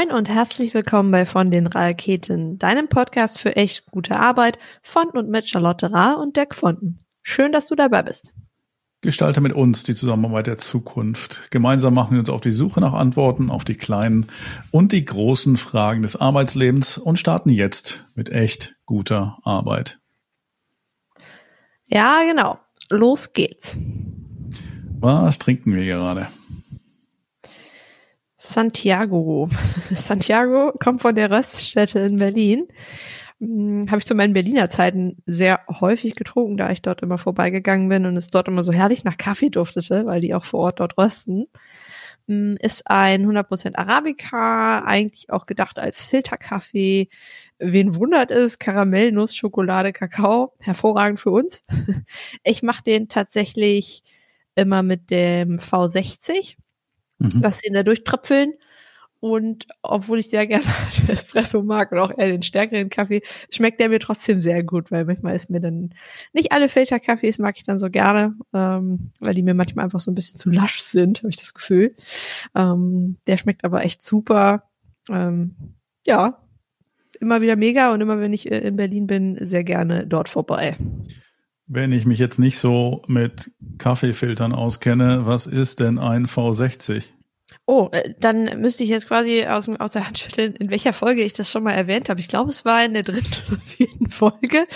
Moin und herzlich willkommen bei Von den Raketen, deinem Podcast für echt gute Arbeit von und mit Charlotte Ra und Dirk Fonten. Schön, dass du dabei bist. Gestalte mit uns die Zusammenarbeit der Zukunft. Gemeinsam machen wir uns auf die Suche nach Antworten auf die kleinen und die großen Fragen des Arbeitslebens und starten jetzt mit echt guter Arbeit. Ja, genau. Los geht's. Was trinken wir gerade? Santiago. Santiago kommt von der Röststätte in Berlin. Hm, Habe ich zu meinen Berliner Zeiten sehr häufig getrunken, da ich dort immer vorbeigegangen bin und es dort immer so herrlich nach Kaffee duftete, weil die auch vor Ort dort rösten. Hm, ist ein 100% Arabica, eigentlich auch gedacht als Filterkaffee. Wen wundert es? Karamell, Nuss, Schokolade, Kakao. Hervorragend für uns. Ich mache den tatsächlich immer mit dem V60 mhm. lass ihn da durchtröpfeln. Und obwohl ich sehr gerne Espresso mag und auch eher den stärkeren Kaffee, schmeckt der mir trotzdem sehr gut, weil manchmal ist mir dann nicht alle Filterkaffees mag ich dann so gerne, ähm, weil die mir manchmal einfach so ein bisschen zu lasch sind, habe ich das Gefühl. Ähm, der schmeckt aber echt super. Ähm, ja, immer wieder mega und immer wenn ich äh, in Berlin bin, sehr gerne dort vorbei. Wenn ich mich jetzt nicht so mit Kaffeefiltern auskenne, was ist denn ein V60? Oh, äh, dann müsste ich jetzt quasi aus, aus der Hand schütteln, in welcher Folge ich das schon mal erwähnt habe. Ich glaube, es war in der dritten oder vierten Folge.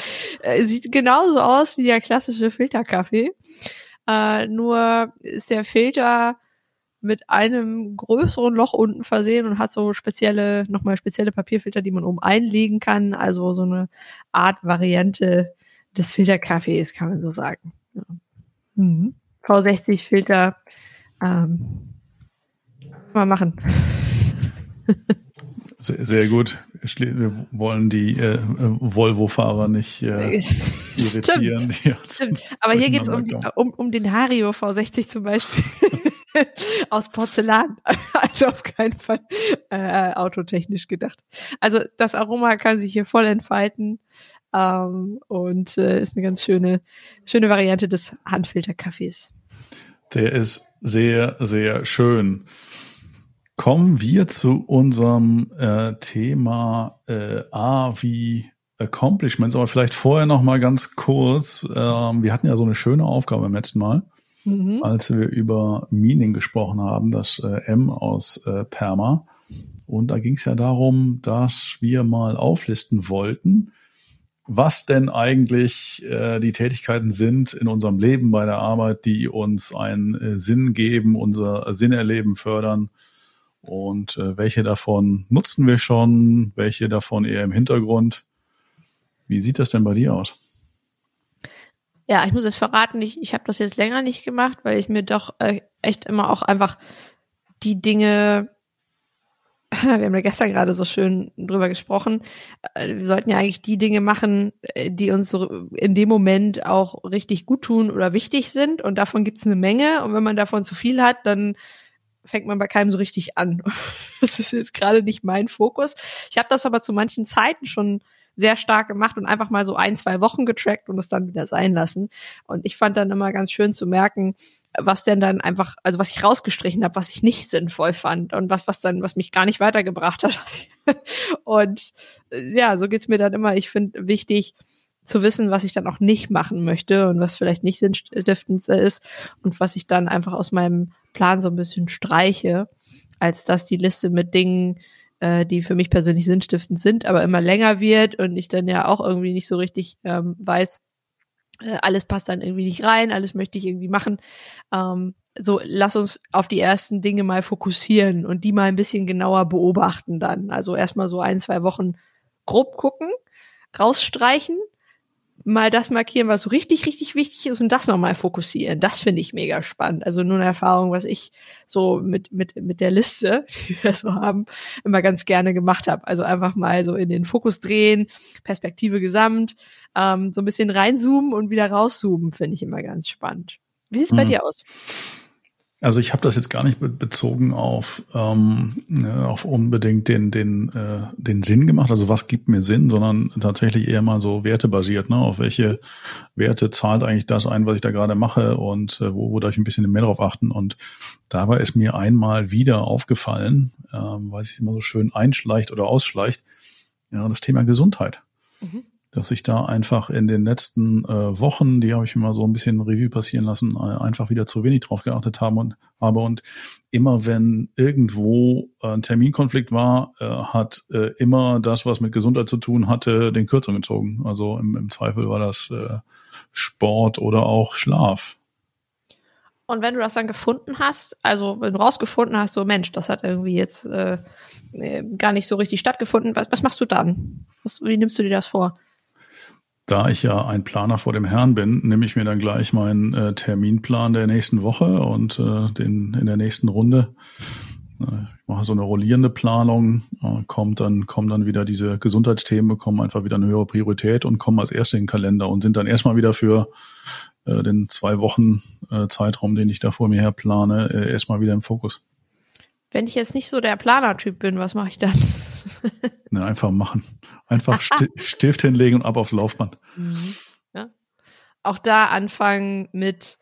Äh, sieht genauso aus wie der klassische Filterkaffee. Äh, nur ist der Filter mit einem größeren Loch unten versehen und hat so spezielle, nochmal spezielle Papierfilter, die man oben einlegen kann. Also so eine Art Variante des Filterkaffees, kann man so sagen. Ja. Mhm. V60 Filter. Ähm, mal machen. Sehr, sehr, gut. Wir wollen die äh, Volvo-Fahrer nicht äh, irritieren. Stimmt. Stimmt. Aber hier geht es um, um, um den Hario V60 zum Beispiel. Aus Porzellan. Also auf keinen Fall äh, autotechnisch gedacht. Also das Aroma kann sich hier voll entfalten. Ähm, und äh, ist eine ganz schöne, schöne Variante des Handfilterkaffees. Der ist sehr, sehr schön. Kommen wir zu unserem äh, Thema äh, A wie Accomplishments, aber vielleicht vorher noch mal ganz kurz. Ähm, wir hatten ja so eine schöne Aufgabe beim letzten Mal, mhm. als wir über Meaning gesprochen haben, das äh, M aus äh, Perma. Und da ging es ja darum, dass wir mal auflisten wollten, was denn eigentlich äh, die Tätigkeiten sind in unserem Leben bei der Arbeit, die uns einen äh, Sinn geben, unser Sinnerleben fördern und äh, welche davon nutzen wir schon, welche davon eher im Hintergrund. Wie sieht das denn bei dir aus? Ja, ich muss es verraten, ich, ich habe das jetzt länger nicht gemacht, weil ich mir doch äh, echt immer auch einfach die Dinge wir haben ja gestern gerade so schön drüber gesprochen, äh, wir sollten ja eigentlich die Dinge machen, äh, die uns so in dem Moment auch richtig gut tun oder wichtig sind. Und davon gibt es eine Menge. Und wenn man davon zu viel hat, dann fängt man bei keinem so richtig an. Das ist jetzt gerade nicht mein Fokus. Ich habe das aber zu manchen Zeiten schon sehr stark gemacht und einfach mal so ein, zwei Wochen getrackt und es dann wieder sein lassen. Und ich fand dann immer ganz schön zu merken, was denn dann einfach, also was ich rausgestrichen habe, was ich nicht sinnvoll fand und was, was dann, was mich gar nicht weitergebracht hat. und äh, ja, so geht's mir dann immer. Ich finde wichtig, zu wissen, was ich dann auch nicht machen möchte und was vielleicht nicht sinnstiftend ist und was ich dann einfach aus meinem Plan so ein bisschen streiche, als dass die Liste mit Dingen, äh, die für mich persönlich sinnstiftend sind, aber immer länger wird und ich dann ja auch irgendwie nicht so richtig ähm, weiß, äh, alles passt dann irgendwie nicht rein, alles möchte ich irgendwie machen. Ähm, so, lass uns auf die ersten Dinge mal fokussieren und die mal ein bisschen genauer beobachten dann. Also erstmal so ein, zwei Wochen grob gucken, rausstreichen, mal das markieren, was so richtig, richtig wichtig ist und das nochmal fokussieren. Das finde ich mega spannend. Also nur eine Erfahrung, was ich so mit, mit, mit der Liste, die wir so haben, immer ganz gerne gemacht habe. Also einfach mal so in den Fokus drehen, Perspektive gesamt, ähm, so ein bisschen reinzoomen und wieder rauszoomen, finde ich immer ganz spannend. Wie sieht's mhm. bei dir aus? Also ich habe das jetzt gar nicht bezogen auf, ähm, äh, auf unbedingt den, den, äh, den Sinn gemacht, also was gibt mir Sinn, sondern tatsächlich eher mal so wertebasiert, ne? Auf welche Werte zahlt eigentlich das ein, was ich da gerade mache und äh, wo, wo darf ich ein bisschen mehr drauf achten. Und dabei ist mir einmal wieder aufgefallen, ähm, weil es immer so schön einschleicht oder ausschleicht, ja, das Thema Gesundheit. Mhm dass ich da einfach in den letzten äh, Wochen, die habe ich mal so ein bisschen Revue passieren lassen, äh, einfach wieder zu wenig drauf geachtet haben und habe und immer wenn irgendwo ein Terminkonflikt war, äh, hat äh, immer das, was mit Gesundheit zu tun hatte, den Kürzung gezogen. Also im, im Zweifel war das äh, Sport oder auch Schlaf. Und wenn du das dann gefunden hast, also wenn du rausgefunden hast, so Mensch, das hat irgendwie jetzt äh gar nicht so richtig stattgefunden, was, was machst du dann? Was, wie nimmst du dir das vor? Da ich ja ein Planer vor dem Herrn bin, nehme ich mir dann gleich meinen äh, Terminplan der nächsten Woche und äh, den in der nächsten Runde. Äh, ich mache so eine rollierende Planung, äh, kommt dann, kommen dann wieder diese Gesundheitsthemen, bekommen einfach wieder eine höhere Priorität und kommen als erste in den Kalender und sind dann erstmal wieder für äh, den zwei Wochen äh, Zeitraum, den ich da vor mir her plane, erstmal wieder im Fokus. Wenn ich jetzt nicht so der Planertyp bin, was mache ich dann? ne, einfach machen. Einfach Stift hinlegen und ab aufs Laufband. Mhm. Ja. Auch da anfangen mit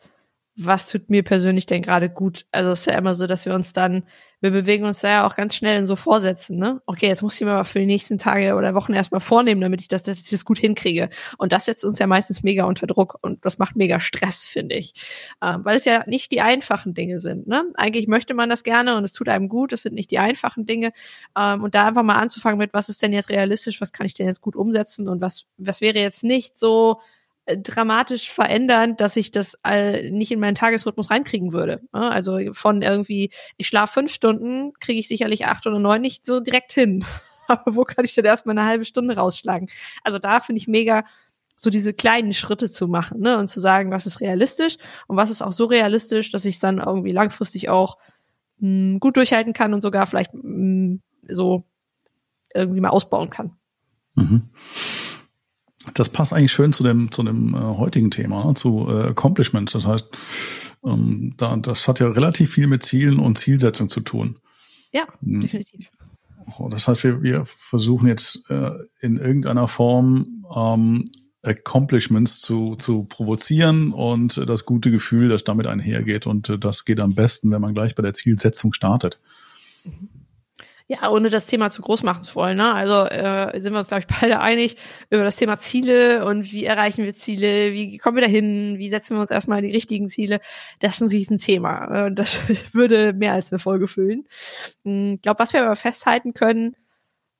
was tut mir persönlich denn gerade gut? Also es ist ja immer so, dass wir uns dann, wir bewegen uns da ja auch ganz schnell in so Vorsätzen, ne? Okay, jetzt muss ich mir aber für die nächsten Tage oder Wochen erstmal vornehmen, damit ich das, dass ich das gut hinkriege. Und das setzt uns ja meistens mega unter Druck und das macht mega Stress, finde ich. Ähm, weil es ja nicht die einfachen Dinge sind, ne? Eigentlich möchte man das gerne und es tut einem gut, es sind nicht die einfachen Dinge. Ähm, und da einfach mal anzufangen mit, was ist denn jetzt realistisch, was kann ich denn jetzt gut umsetzen und was, was wäre jetzt nicht so, dramatisch verändern, dass ich das äh, nicht in meinen Tagesrhythmus reinkriegen würde. Also von irgendwie, ich schlafe fünf Stunden, kriege ich sicherlich acht oder neun nicht so direkt hin. Aber wo kann ich denn erstmal eine halbe Stunde rausschlagen? Also da finde ich mega, so diese kleinen Schritte zu machen ne? und zu sagen, was ist realistisch und was ist auch so realistisch, dass ich es dann irgendwie langfristig auch mh, hm, gut durchhalten kann und sogar vielleicht mh, hm, so irgendwie mal ausbauen kann. Mhm. Das passt eigentlich schön zu dem, zu dem äh, heutigen Thema, ne, zu äh, Accomplishments. Das heißt, ähm, da, das hat ja relativ viel mit Zielen und Zielsetzung zu tun. Ja, mhm. definitiv. Das heißt, wir, wir versuchen jetzt äh, in irgendeiner Form ähm, Accomplishments zu, zu provozieren und äh, das gute Gefühl, das damit einhergeht. Und äh, das geht am besten, wenn man gleich bei der Zielsetzung startet. Mhm. Ja, ohne das Thema zu groß machen zu wollen. Ne? Also äh, sind wir uns, glaube ich, beide einig über das Thema Ziele und wie erreichen wir Ziele, wie kommen wir dahin, wie setzen wir uns erstmal die richtigen Ziele. Das ist ein Riesenthema. Äh, das würde mehr als eine Folge füllen. Hm, ich glaube, was wir aber festhalten können,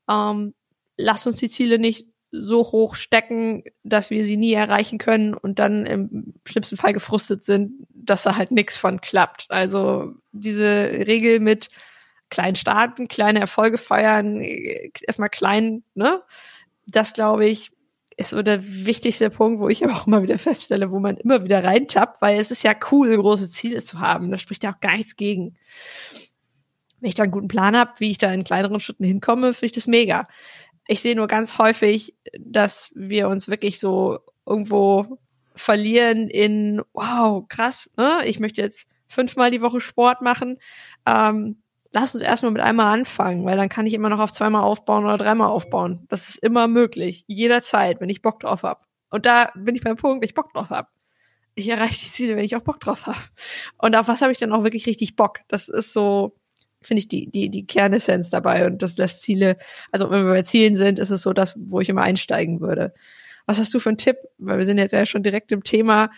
ähm, lasst uns die Ziele nicht so hoch stecken, dass wir sie nie erreichen können und dann im schlimmsten Fall gefrustet sind, dass da halt nichts von klappt. Also diese Regel mit klein starten, kleine Erfolge feiern, erstmal klein, ne? Das glaube ich, ist so der wichtigste Punkt, wo ich aber auch immer wieder feststelle, wo man immer wieder reintappt, weil es ist ja cool, große Ziele zu haben. Da spricht ja auch gar nichts gegen. Wenn ich da einen guten Plan habe, wie ich da in kleineren Schritten hinkomme, finde ich das mega. Ich sehe nur ganz häufig, dass wir uns wirklich so irgendwo verlieren in, wow, krass, ne? Ich möchte jetzt fünfmal die Woche Sport machen. Ähm, lass uns erstmal mit einmal anfangen, weil dann kann ich immer noch auf zweimal aufbauen oder dreimal aufbauen. Das ist immer möglich, jederzeit, wenn ich Bock drauf hab. Und da bin ich beim Punkt, wenn ich Bock drauf hab. Ich erreiche die Ziele, wenn ich auch Bock drauf hab. Und auf was habe ich dann auch wirklich richtig Bock? Das ist so, finde ich, die, die, die Kernessenz dabei. Und das lässt Ziele, also wenn wir bei Zielen sind, ist es so das, wo ich immer einsteigen würde. Was hast du für einen Tipp? Weil wir sind jetzt ja schon direkt im Thema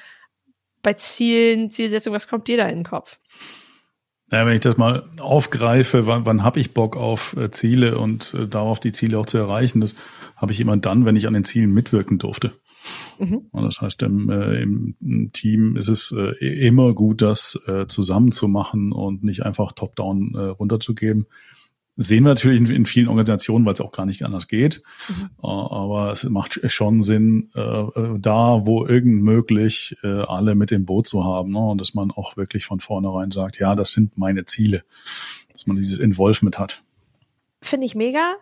bei Zielen, Zielsetzung, was kommt dir da in den Kopf? Ja, wenn ich das mal aufgreife, wann, wann habe ich Bock auf äh, Ziele und äh, darauf die Ziele auch zu erreichen, das habe ich immer dann, wenn ich an den Zielen mitwirken durfte. Mhm. Das heißt, im, äh, im Team ist es äh, immer gut, das äh, zusammen zu machen und nicht einfach top-down äh, runterzugeben sehen wir natürlich in, in vielen Organisationen, weil es auch gar nicht anders geht. Mhm. Äh, aber es macht schon Sinn, äh, äh, da, wo irgend möglich, äh, alle mit dem Boot zu haben. Ne? Und dass man auch wirklich von vornherein sagt, ja, das sind meine Ziele. Dass man dieses Involvement hat. Finde ich mega.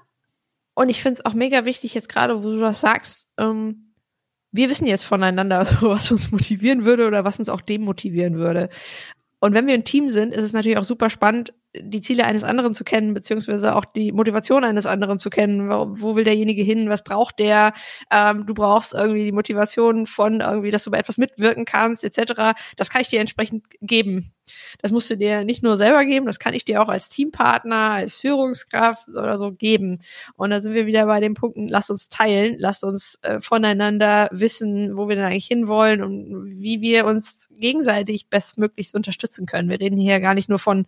Und ich finde es auch mega wichtig, jetzt gerade, wo du das sagst, ähm, wir wissen jetzt voneinander, was uns motivieren würde oder was uns auch demotivieren würde. Und wenn wir ein Team sind, ist es natürlich auch super spannend, die Ziele eines anderen zu kennen, beziehungsweise auch die Motivation eines anderen zu kennen. Wo, wo will derjenige hin? Was braucht der? Ähm, du brauchst irgendwie die Motivation von irgendwie, dass du bei etwas mitwirken kannst, etc. Das kann ich dir entsprechend geben. Das musst du dir nicht nur selber geben, das kann ich dir auch als Teampartner, als Führungskraft oder so geben. Und da sind wir wieder bei den Punkten, lasst uns teilen, lasst uns äh, voneinander wissen, wo wir denn eigentlich hinwollen und wie wir uns gegenseitig bestmöglichst unterstützen können. Wir reden hier gar nicht nur von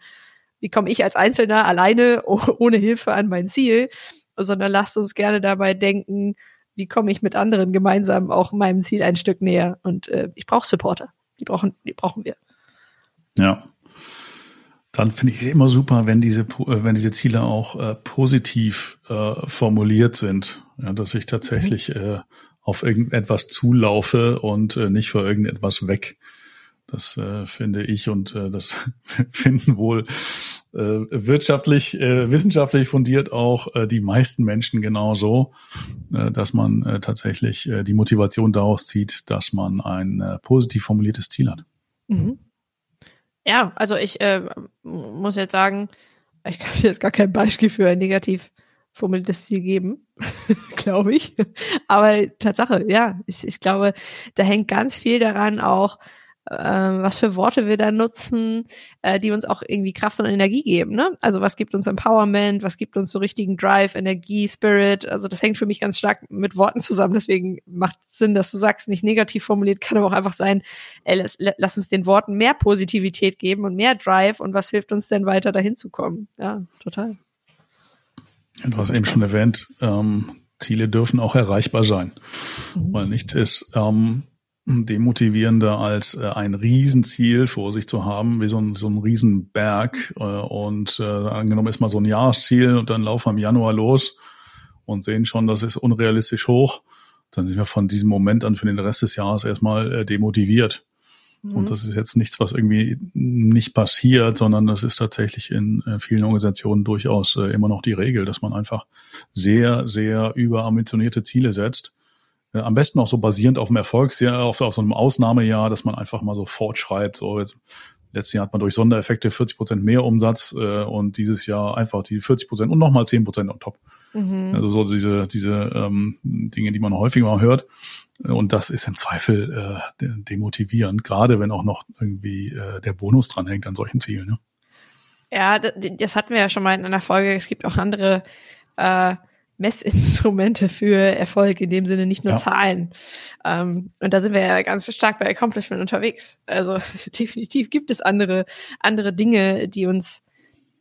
wie komme ich als Einzelner alleine ohne Hilfe an mein Ziel, sondern lasst uns gerne dabei denken, wie komme ich mit anderen gemeinsam auch meinem Ziel ein Stück näher. Und äh, ich brauche Supporter. Die brauchen, die brauchen wir. Ja. Dann finde ich es immer super, wenn diese, äh, wenn diese Ziele auch äh, positiv äh, formuliert sind. Ja, dass ich tatsächlich mhm. auf irgendetwas zulaufe und äh, nicht vor irgendetwas weg. Das äh, finde ich und äh, das finden wohl äh, wirtschaftlich, äh, wissenschaftlich fundiert auch äh, die meisten Menschen genauso, äh, dass man äh, tatsächlich äh, die Motivation daraus zieht, dass man ein äh, positiv formuliertes Ziel hat. Mhm. Ja, also ich äh, muss jetzt sagen, ich kann jetzt gar kein Beispiel für ein negativ formuliertes Ziel geben, glaube ich. Aber Tatsache, ja, ich, ich glaube, da hängt ganz viel daran auch, äh, was für Worte wir da nutzen, äh, die uns auch irgendwie Kraft und Energie geben. Ne? Also was gibt uns Empowerment, was gibt uns so richtigen Drive, Energie, Spirit. Also das hängt für mich ganz stark mit Worten zusammen. Deswegen macht Sinn, dass du sagst, nicht negativ formuliert, kann aber auch einfach sein, ey, lass, lass uns den Worten mehr Positivität geben und mehr Drive und was hilft uns denn weiter dahin zu kommen. Ja, total. Du hast eben schon erwähnt, ähm, Ziele dürfen auch erreichbar sein. Mhm. Weil nicht ist, ähm, demotivierender als äh, ein Riesenziel vor sich zu haben, wie so ein, so ein Riesenberg. Äh, und äh, angenommen ist mal so ein Jahresziel und dann laufen wir im Januar los und sehen schon, das ist unrealistisch hoch. Dann sind wir von diesem Moment an für den Rest des Jahres erstmal äh, demotiviert. Mhm. Und das ist jetzt nichts, was irgendwie nicht passiert, sondern das ist tatsächlich in äh, vielen Organisationen durchaus äh, immer noch die Regel, dass man einfach sehr, sehr überambitionierte Ziele setzt äh, am besten auch so basierend auf dem Erfolgsjahr, auf, auf so einem Ausnahmejahr, dass man einfach mal so fortschreibt. So jetzt, letztes Jahr hat man durch Sondereffekte 40 Prozent mehr Umsatz äh, und dieses Jahr einfach die 40 Prozent und nochmal 10 Prozent on top. Mhm. Also so diese, diese ähm, Dinge, die man häufiger mal hört. Und das ist im Zweifel äh, demotivierend, gerade wenn auch noch irgendwie äh, der Bonus dranhängt an solchen Zielen. Ne? Ja, das hatten wir ja schon mal in einer Folge. Es gibt auch andere äh, Messinstrumente für Erfolg, in dem Sinne nicht nur ja. Zahlen. Ähm, und da sind wir ja ganz stark bei Accomplishment unterwegs. Also definitiv gibt es andere, andere Dinge, die uns,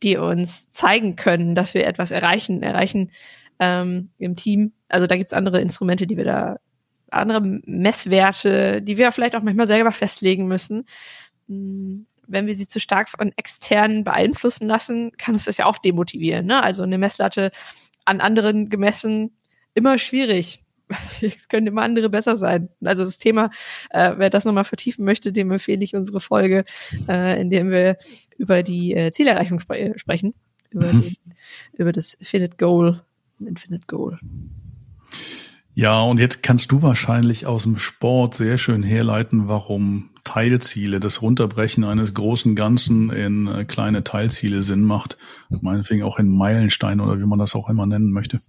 die uns zeigen können, dass wir etwas erreichen, erreichen ähm, im Team. Also da gibt's andere Instrumente, die wir da, andere Messwerte, die wir vielleicht auch manchmal selber festlegen müssen. Hm, wenn wir sie zu stark von externen beeinflussen lassen, kann uns das ja auch demotivieren. Ne? Also eine Messlatte an anderen gemessen immer schwierig. Es können immer andere besser sein. Also das Thema, äh, wer das nochmal vertiefen möchte, dem empfehle ich unsere Folge, äh, in der wir über die äh, Zielerreichung spre sprechen, über, mhm. den, über das Infinite Goal, Infinite Goal. Ja, und jetzt kannst du wahrscheinlich aus dem Sport sehr schön herleiten, warum Teilziele, das Runterbrechen eines großen Ganzen in äh, kleine Teilziele Sinn macht. Meinetwegen auch in Meilenstein oder wie man das auch immer nennen möchte.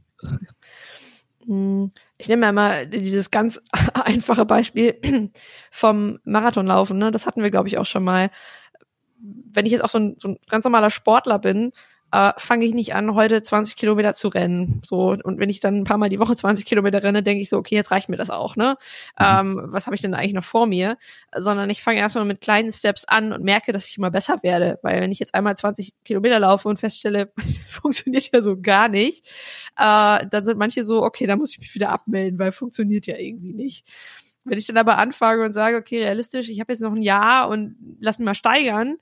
Hm, ich nehme mal dieses ganz einfache Beispiel vom Marathonlaufen. Ne? Das hatten wir, glaube ich, auch schon mal. Wenn ich jetzt auch so ein, so ein ganz normaler Sportler bin äh, fange ich nicht an, heute 20 Kilometer zu rennen. So, und wenn ich dann ein paar Mal die Woche 20 Kilometer renne, denke ich so, okay, jetzt reicht mir das auch, ne? Mhm. Ähm, was habe ich denn eigentlich noch vor mir? Sondern ich fange erstmal mit kleinen Steps an und merke, dass ich immer besser werde. Weil wenn ich jetzt einmal 20 Kilometer laufe und feststelle, funktioniert ja so gar nicht, äh, dann sind manche so, okay, da muss ich mich wieder abmelden, weil funktioniert ja irgendwie nicht. Wenn ich dann aber anfange und sage, okay, realistisch, ich habe jetzt noch ein Jahr und lass mich mal steigern,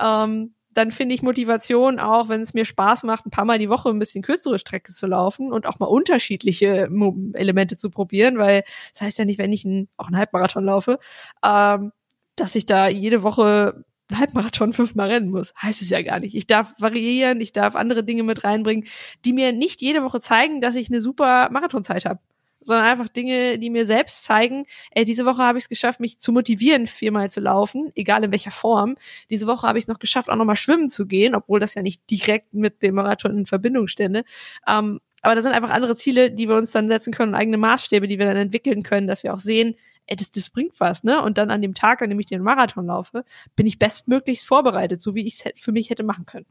ähm, dann finde ich Motivation auch, wenn es mir Spaß macht, ein paar Mal die Woche ein bisschen kürzere Strecke zu laufen und auch mal unterschiedliche Elemente zu probieren, weil das heißt ja nicht, wenn ich ein, auch einen Halbmarathon laufe, ähm, dass ich da jede Woche einen Halbmarathon fünfmal rennen muss. Heißt es ja gar nicht. Ich darf variieren, ich darf andere Dinge mit reinbringen, die mir nicht jede Woche zeigen, dass ich eine super Marathonzeit habe sondern einfach Dinge, die mir selbst zeigen, ey, diese Woche habe ich es geschafft, mich zu motivieren, viermal zu laufen, egal in welcher Form. Diese Woche habe ich es noch geschafft, auch nochmal schwimmen zu gehen, obwohl das ja nicht direkt mit dem Marathon in Verbindung stände. Ähm, aber da sind einfach andere Ziele, die wir uns dann setzen können, eigene Maßstäbe, die wir dann entwickeln können, dass wir auch sehen, ey, das, das bringt was, ne? Und dann an dem Tag, an dem ich den Marathon laufe, bin ich bestmöglichst vorbereitet, so wie ich es für mich hätte machen können.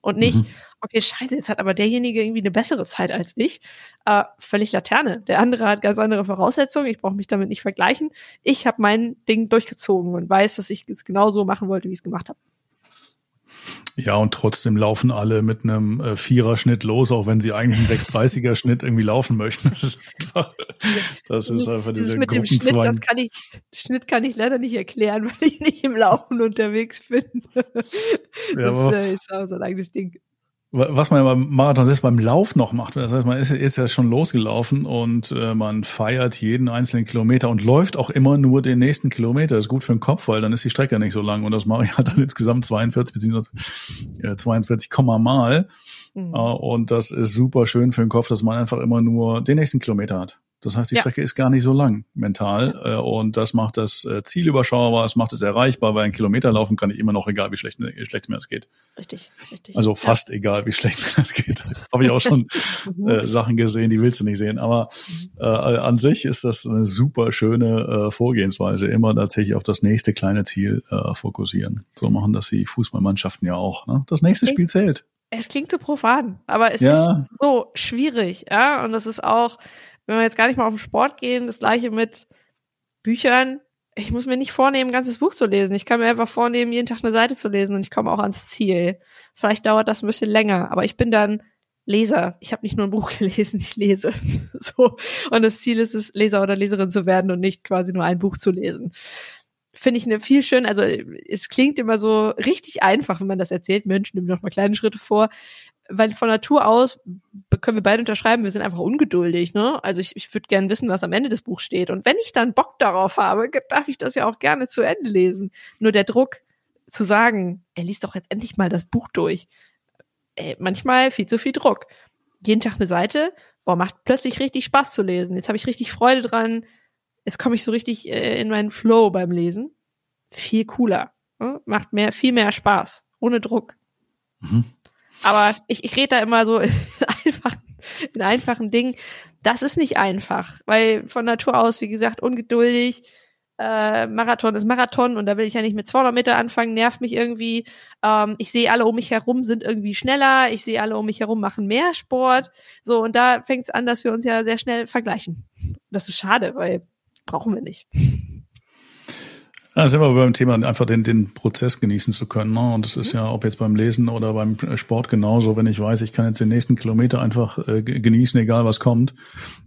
Und nicht, mhm. okay, scheiße, jetzt hat aber derjenige irgendwie eine bessere Zeit als ich. Äh, völlig Laterne. Der andere hat ganz andere Voraussetzungen. Ich brauche mich damit nicht vergleichen. Ich habe mein Ding durchgezogen und weiß, dass ich es genau so machen wollte, wie ich es gemacht habe. Ja, und trotzdem laufen alle mit einem äh, Vierer-Schnitt los, auch wenn sie eigentlich einen 630er-Schnitt irgendwie laufen möchten. Das ist einfach, das ist einfach dieser mit dem Schnitt, das kann ich, Schnitt kann ich leider nicht erklären, weil ich nicht im Laufen unterwegs bin. Ja, das äh, ist auch so ein eigenes Ding was man beim Marathon selbst beim Lauf noch macht. Das heißt, man ist, ist ja schon losgelaufen und äh, man feiert jeden einzelnen Kilometer und läuft auch immer nur den nächsten Kilometer. Das ist gut für den Kopf, weil dann ist die Strecke nicht so lang. Und das mache ich halt dann insgesamt 42 bzw. Äh, 42 Komma mal. Mhm. Äh, und das ist super schön für den Kopf, dass man einfach immer nur den nächsten Kilometer hat. Das heißt, die ja. Strecke ist gar nicht so lang mental äh, und das macht das äh, Ziel überschaubar, es macht es erreichbar, weil ein Kilometer laufen kann ich immer noch, egal wie schlecht, wie schlecht mir das geht. Richtig, richtig. Also fast ja. egal, wie schlecht mir das geht. Habe ich auch schon äh, Sachen gesehen, die willst du nicht sehen. Aber äh, an sich ist das eine super schöne äh, Vorgehensweise, immer tatsächlich auf das nächste kleine Ziel äh, fokussieren. So machen das die Fußballmannschaften ja auch. Ne? Das nächste Spiel zählt. Es klingt so profan, aber es ja. ist so schwierig, ja. Und das ist auch, wenn wir jetzt gar nicht mal auf den Sport gehen, das gleiche mit Büchern. Ich muss mir nicht vornehmen, ein ganzes Buch zu lesen. Ich kann mir einfach vornehmen, jeden Tag eine Seite zu lesen und ich komme auch ans Ziel. Vielleicht dauert das ein bisschen länger, aber ich bin dann Leser. Ich habe nicht nur ein Buch gelesen, ich lese. so. Und das Ziel ist es, Leser oder Leserin zu werden und nicht quasi nur ein Buch zu lesen. Finde ich eine viel schön, also es klingt immer so richtig einfach, wenn man das erzählt. Mensch, nimm doch mal kleine Schritte vor weil von Natur aus können wir beide unterschreiben, wir sind einfach ungeduldig, ne? Also ich, ich würde gerne wissen, was am Ende des Buchs steht. Und wenn ich dann Bock darauf habe, darf ich das ja auch gerne zu Ende lesen. Nur der Druck zu sagen, er liest doch jetzt endlich mal das Buch durch. Ey, manchmal viel zu viel Druck. Jeden Tag eine Seite, boah, macht plötzlich richtig Spaß zu lesen. Jetzt habe ich richtig Freude dran. Jetzt komme ich so richtig äh, in meinen Flow beim Lesen. Viel cooler. Ne? Macht mehr, viel mehr Spaß. Ohne Druck. Mhm. Aber ich, ich rede da immer so in einfachen, in einfachen Dingen. Das ist nicht einfach, weil von Natur aus, wie gesagt, ungeduldig. Äh, Marathon ist Marathon und da will ich ja nicht mit 200 Meter anfangen, nervt mich irgendwie. Ähm, ich sehe alle um mich herum sind irgendwie schneller, ich sehe alle um mich herum machen mehr Sport. So, und da fängt es an, dass wir uns ja sehr schnell vergleichen. Das ist schade, weil brauchen wir nicht. Ja, sind wir beim Thema, einfach den, den Prozess genießen zu können. Ne? Und das ist mhm. ja, ob jetzt beim Lesen oder beim Sport genauso, wenn ich weiß, ich kann jetzt den nächsten Kilometer einfach äh, genießen, egal was kommt,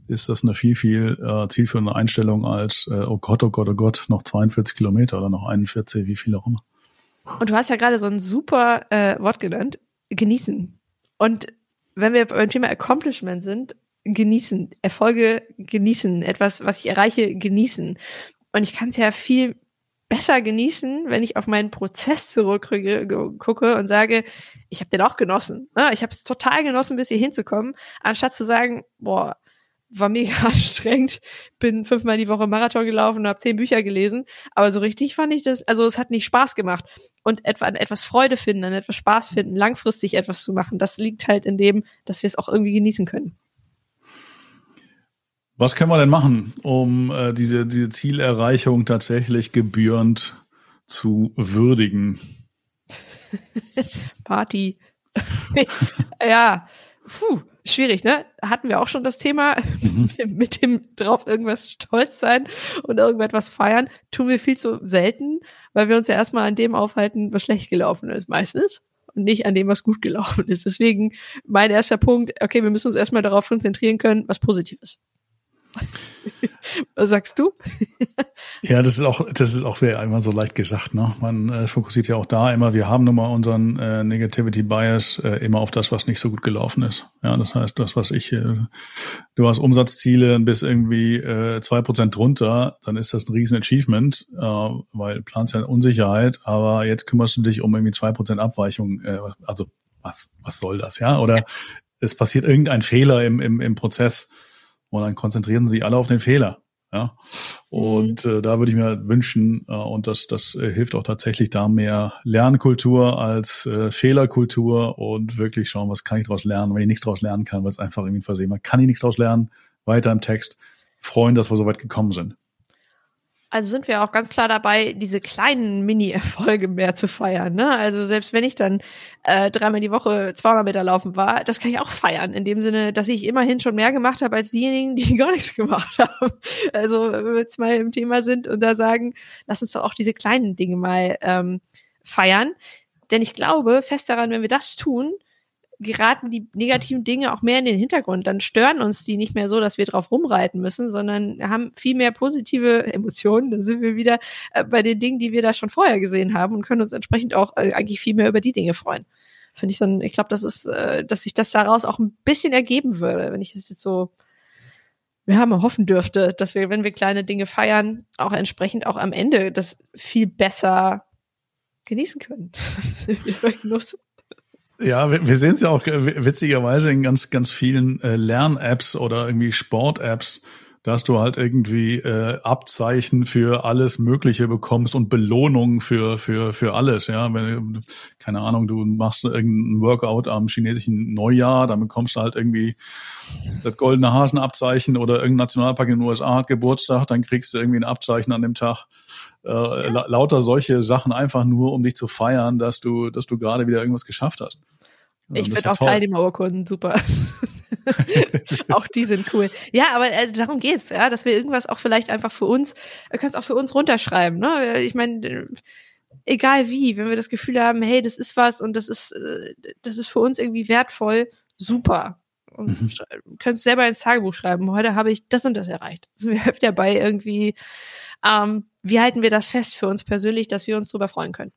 ist das eine viel, viel äh, zielführende Einstellung als, äh, oh Gott, oh Gott, oh Gott, noch 42 Kilometer oder noch 41, wie viel auch immer. Und du hast ja gerade so ein super äh, Wort genannt, genießen. Und wenn wir beim Thema Accomplishment sind, genießen, Erfolge genießen, etwas, was ich erreiche, genießen. Und ich kann es ja viel besser genießen, wenn ich auf meinen Prozess zurückgucke und sage, ich habe den auch genossen. Ne? Ich habe es total genossen, bis hier hinzukommen, anstatt zu sagen, boah, war mega anstrengend, bin fünfmal die Woche Marathon gelaufen und habe zehn Bücher gelesen, aber so richtig fand ich das, also es hat nicht Spaß gemacht. Und etwa an etwas Freude finden, an etwas Spaß finden, langfristig etwas zu machen, das liegt halt in dem, dass wir es auch irgendwie genießen können. Was können wir denn machen, um äh, diese, diese Zielerreichung tatsächlich gebührend zu würdigen? Party. ja, Puh, schwierig, ne? Hatten wir auch schon das Thema mhm. mit dem drauf irgendwas stolz sein und irgendetwas feiern. Tun wir viel zu selten, weil wir uns ja erstmal an dem aufhalten, was schlecht gelaufen ist, meistens. Und nicht an dem, was gut gelaufen ist. Deswegen mein erster Punkt, okay, wir müssen uns erstmal darauf konzentrieren können, was positiv ist. Was sagst du? ja, das ist auch, das ist auch einmal so leicht gesagt. Ne? Man äh, fokussiert ja auch da immer, wir haben nun mal unseren äh, Negativity Bias äh, immer auf das, was nicht so gut gelaufen ist. Ja, das heißt, das, was ich, äh, du hast Umsatzziele bis irgendwie äh, zwei Prozent drunter, dann ist das ein riesen Achievement, äh, weil planst ja Unsicherheit, aber jetzt kümmerst du dich um irgendwie zwei Prozent Abweichung. Äh, also was, was soll das, ja? Oder es passiert irgendein Fehler im, im, im Prozess und dann konzentrieren sie alle auf den Fehler. Ja, und mhm. äh, da würde ich mir wünschen, äh, und das, das äh, hilft auch tatsächlich da mehr Lernkultur als äh, Fehlerkultur und wirklich schauen, was kann ich daraus lernen. Wenn ich nichts daraus lernen kann, weil es einfach irgendwie ein Versehen war, kann ich nichts daraus lernen. Weiter im Text. Freuen, dass wir so weit gekommen sind. Also sind wir auch ganz klar dabei, diese kleinen Mini-Erfolge mehr zu feiern. Ne? Also selbst wenn ich dann äh, dreimal die Woche 200 Meter laufen war, das kann ich auch feiern. In dem Sinne, dass ich immerhin schon mehr gemacht habe als diejenigen, die gar nichts gemacht haben. Also wenn wir jetzt mal im Thema sind und da sagen, lass uns doch auch diese kleinen Dinge mal ähm, feiern. Denn ich glaube fest daran, wenn wir das tun, geraten die negativen Dinge auch mehr in den Hintergrund. Dann stören uns die nicht mehr so, dass wir drauf rumreiten müssen, sondern haben viel mehr positive Emotionen. Da sind wir wieder äh, bei den Dingen, die wir da schon vorher gesehen haben und können uns entsprechend auch äh, eigentlich viel mehr über die Dinge freuen. Finde ich so, ich glaube, das ist, äh, dass sich das daraus auch ein bisschen ergeben würde, wenn ich das jetzt so wir haben hoffen dürfte, dass wir, wenn wir kleine Dinge feiern, auch entsprechend auch am Ende das viel besser genießen können. Ja, wir, wir sehen es ja auch äh, witzigerweise in ganz, ganz vielen äh, Lern-Apps oder irgendwie Sport-Apps, dass du halt irgendwie äh, Abzeichen für alles Mögliche bekommst und Belohnungen für für für alles. Ja, wenn keine Ahnung, du machst irgendein Workout am chinesischen Neujahr, dann bekommst du halt irgendwie das goldene Hasenabzeichen oder irgendein Nationalpark in den USA hat Geburtstag, dann kriegst du irgendwie ein Abzeichen an dem Tag. Äh, la lauter solche Sachen einfach nur, um dich zu feiern, dass du, dass du gerade wieder irgendwas geschafft hast. Ich finde auch Teilnehmerurkunden super. auch die sind cool. Ja, aber also darum geht's, ja, dass wir irgendwas auch vielleicht einfach für uns, können es auch für uns runterschreiben. Ne? Ich meine, egal wie, wenn wir das Gefühl haben, hey, das ist was und das ist, äh, das ist für uns irgendwie wertvoll, super. Und mhm. können es selber ins Tagebuch schreiben. Heute habe ich das und das erreicht. Sind wir dabei irgendwie, ähm, wie halten wir das fest für uns persönlich, dass wir uns darüber freuen können?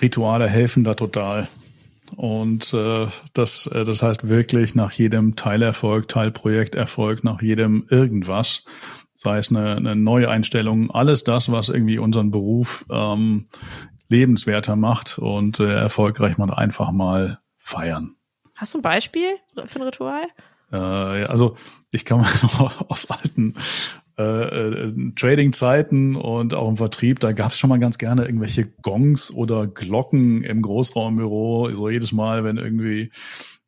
Rituale helfen da total. Und äh, das, äh, das heißt wirklich nach jedem Teilerfolg, Teilprojekterfolg, nach jedem irgendwas, sei es eine, eine neue Einstellung, alles das, was irgendwie unseren Beruf ähm, lebenswerter macht und äh, erfolgreich mal einfach mal feiern. Hast du ein Beispiel für ein Ritual? Äh, also ich kann mal noch aus alten äh, äh, Trading-Zeiten und auch im Vertrieb, da gab es schon mal ganz gerne irgendwelche Gongs oder Glocken im Großraumbüro, so jedes Mal, wenn irgendwie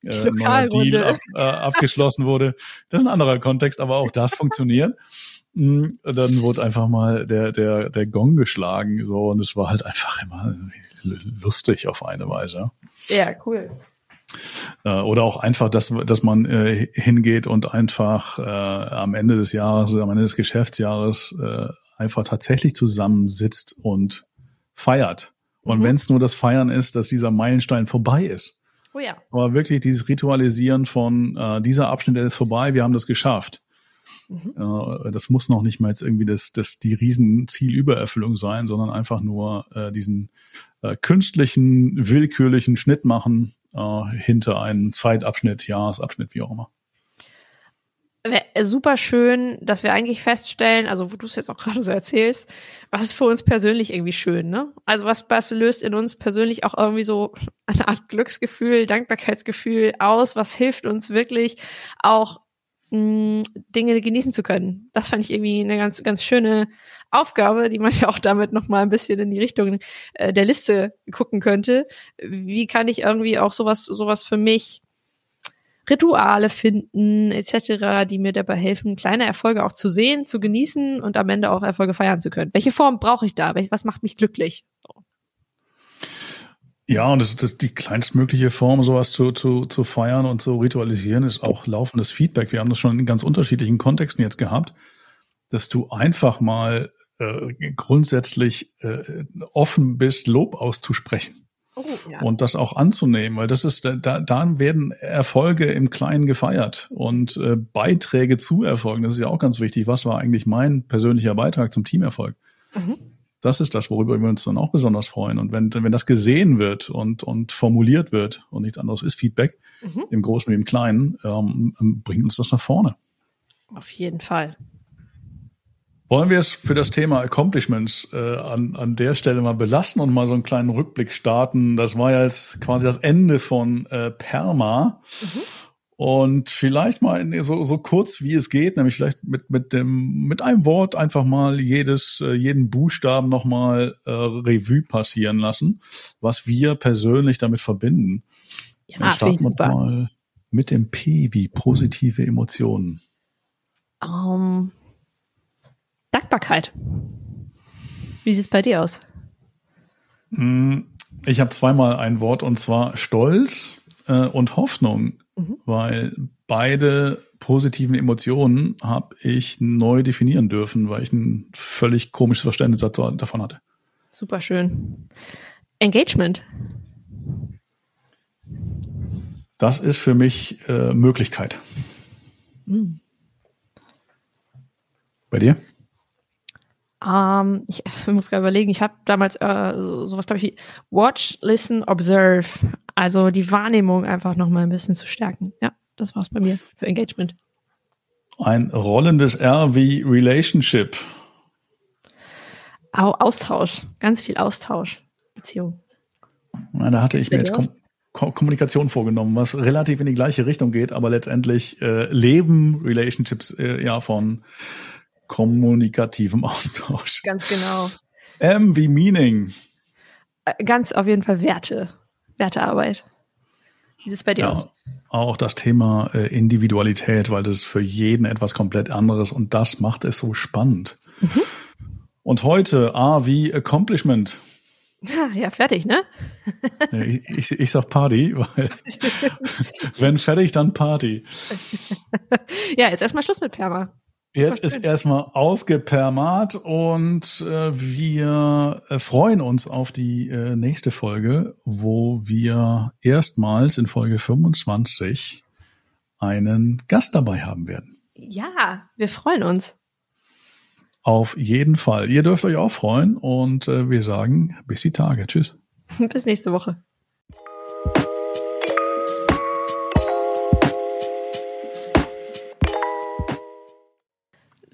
äh, ein neuer Deal ab, äh, abgeschlossen wurde. Das ist ein anderer Kontext, aber auch das funktioniert. Mm, dann wurde einfach mal der, der, der Gong geschlagen, so, und es war halt einfach immer lustig auf eine Weise. Ja, cool. Äh, oder auch einfach, dass, dass man äh, hingeht und einfach äh, am Ende des Jahres am Ende des Geschäftsjahres äh, einfach tatsächlich zusammensitzt und feiert. Und mhm. wenn es nur das Feiern ist, dass dieser Meilenstein vorbei ist. Oh ja. Aber wirklich dieses Ritualisieren von äh, dieser Abschnitt ist vorbei, wir haben das geschafft. Mhm. Äh, das muss noch nicht mal jetzt irgendwie das, das die Riesenzielübererfüllung sein, sondern einfach nur äh, diesen äh, künstlichen, willkürlichen Schnitt machen äh, hinter einen Zeitabschnitt, Jahresabschnitt, wie auch immer. Super schön, dass wir eigentlich feststellen, also wo du es jetzt auch gerade so erzählst, was ist für uns persönlich irgendwie schön, ne? Also was, was löst in uns persönlich auch irgendwie so eine Art Glücksgefühl, Dankbarkeitsgefühl aus, was hilft uns wirklich auch mh, Dinge genießen zu können. Das fand ich irgendwie eine ganz, ganz schöne Aufgabe, die man ja auch damit noch mal ein bisschen in die Richtung äh, der Liste gucken könnte. Wie kann ich irgendwie auch sowas, sowas für mich Rituale finden etc., die mir dabei helfen, kleine Erfolge auch zu sehen, zu genießen und am Ende auch Erfolge feiern zu können. Welche Form brauche ich da? Was macht mich glücklich? So. Ja, und das, das die kleinstmögliche Form, sowas zu, zu, zu feiern und zu ritualisieren, ist auch laufendes Feedback. Wir haben das schon in ganz unterschiedlichen Kontexten jetzt gehabt, dass du einfach mal äh, grundsätzlich äh, offen bist, Lob auszusprechen. Oh, ja. Und das auch anzunehmen, weil das ist, da, da werden Erfolge im Kleinen gefeiert und äh, Beiträge zu Erfolgen, das ist ja auch ganz wichtig. Was war eigentlich mein persönlicher Beitrag zum Teamerfolg? Mhm. Das ist das, worüber wir uns dann auch besonders freuen. Und wenn, wenn das gesehen wird und, und formuliert wird und nichts anderes ist Feedback, mhm. im Großen wie im Kleinen, ähm, bringt uns das nach vorne. Auf jeden Fall. Wollen wir es für das Thema Accomplishments äh, an, an der Stelle mal belassen und mal so einen kleinen Rückblick starten? Das war ja jetzt quasi das Ende von äh, Perma. Mhm. Und vielleicht mal in, so, so kurz wie es geht, nämlich vielleicht mit, mit dem, mit einem Wort einfach mal jedes, äh, jeden Buchstaben nochmal äh, Revue passieren lassen, was wir persönlich damit verbinden. Ja, Dann starten wir mal mit dem P wie positive Emotionen. Um, Dankbarkeit. Wie sieht es bei dir aus? Hm, ich habe zweimal ein Wort und zwar Stolz äh, und Hoffnung, mhm. weil beide positiven Emotionen habe ich neu definieren dürfen, weil ich ein völlig komisches Verständnis davon hatte. Super schön. Engagement. Das ist für mich äh, Möglichkeit. Mhm. Bei dir? Ähm, ich, ich muss gerade überlegen, ich habe damals äh, sowas, glaube ich, Watch, Listen, Observe. Also die Wahrnehmung einfach nochmal ein bisschen zu stärken. Ja, das war's bei mir für Engagement. Ein rollendes R wie Relationship. Au, Austausch, ganz viel Austausch, Beziehung. Na, da hatte ich mir jetzt Kom Kom Kommunikation vorgenommen, was relativ in die gleiche Richtung geht, aber letztendlich äh, leben Relationships äh, ja von kommunikativem Austausch. Ganz genau. M wie Meaning. Äh, ganz auf jeden Fall Werte, Wertearbeit. Wie sieht es bei dir ja, aus? Auch das Thema äh, Individualität, weil das ist für jeden etwas komplett anderes und das macht es so spannend. Mhm. Und heute A wie Accomplishment. Ja, fertig, ne? ich, ich, ich sag Party, weil wenn fertig, dann Party. ja, jetzt erstmal Schluss mit Perma. Jetzt ist erstmal ausgepermert und äh, wir äh, freuen uns auf die äh, nächste Folge, wo wir erstmals in Folge 25 einen Gast dabei haben werden. Ja, wir freuen uns. Auf jeden Fall. Ihr dürft euch auch freuen und äh, wir sagen bis die Tage. Tschüss. bis nächste Woche.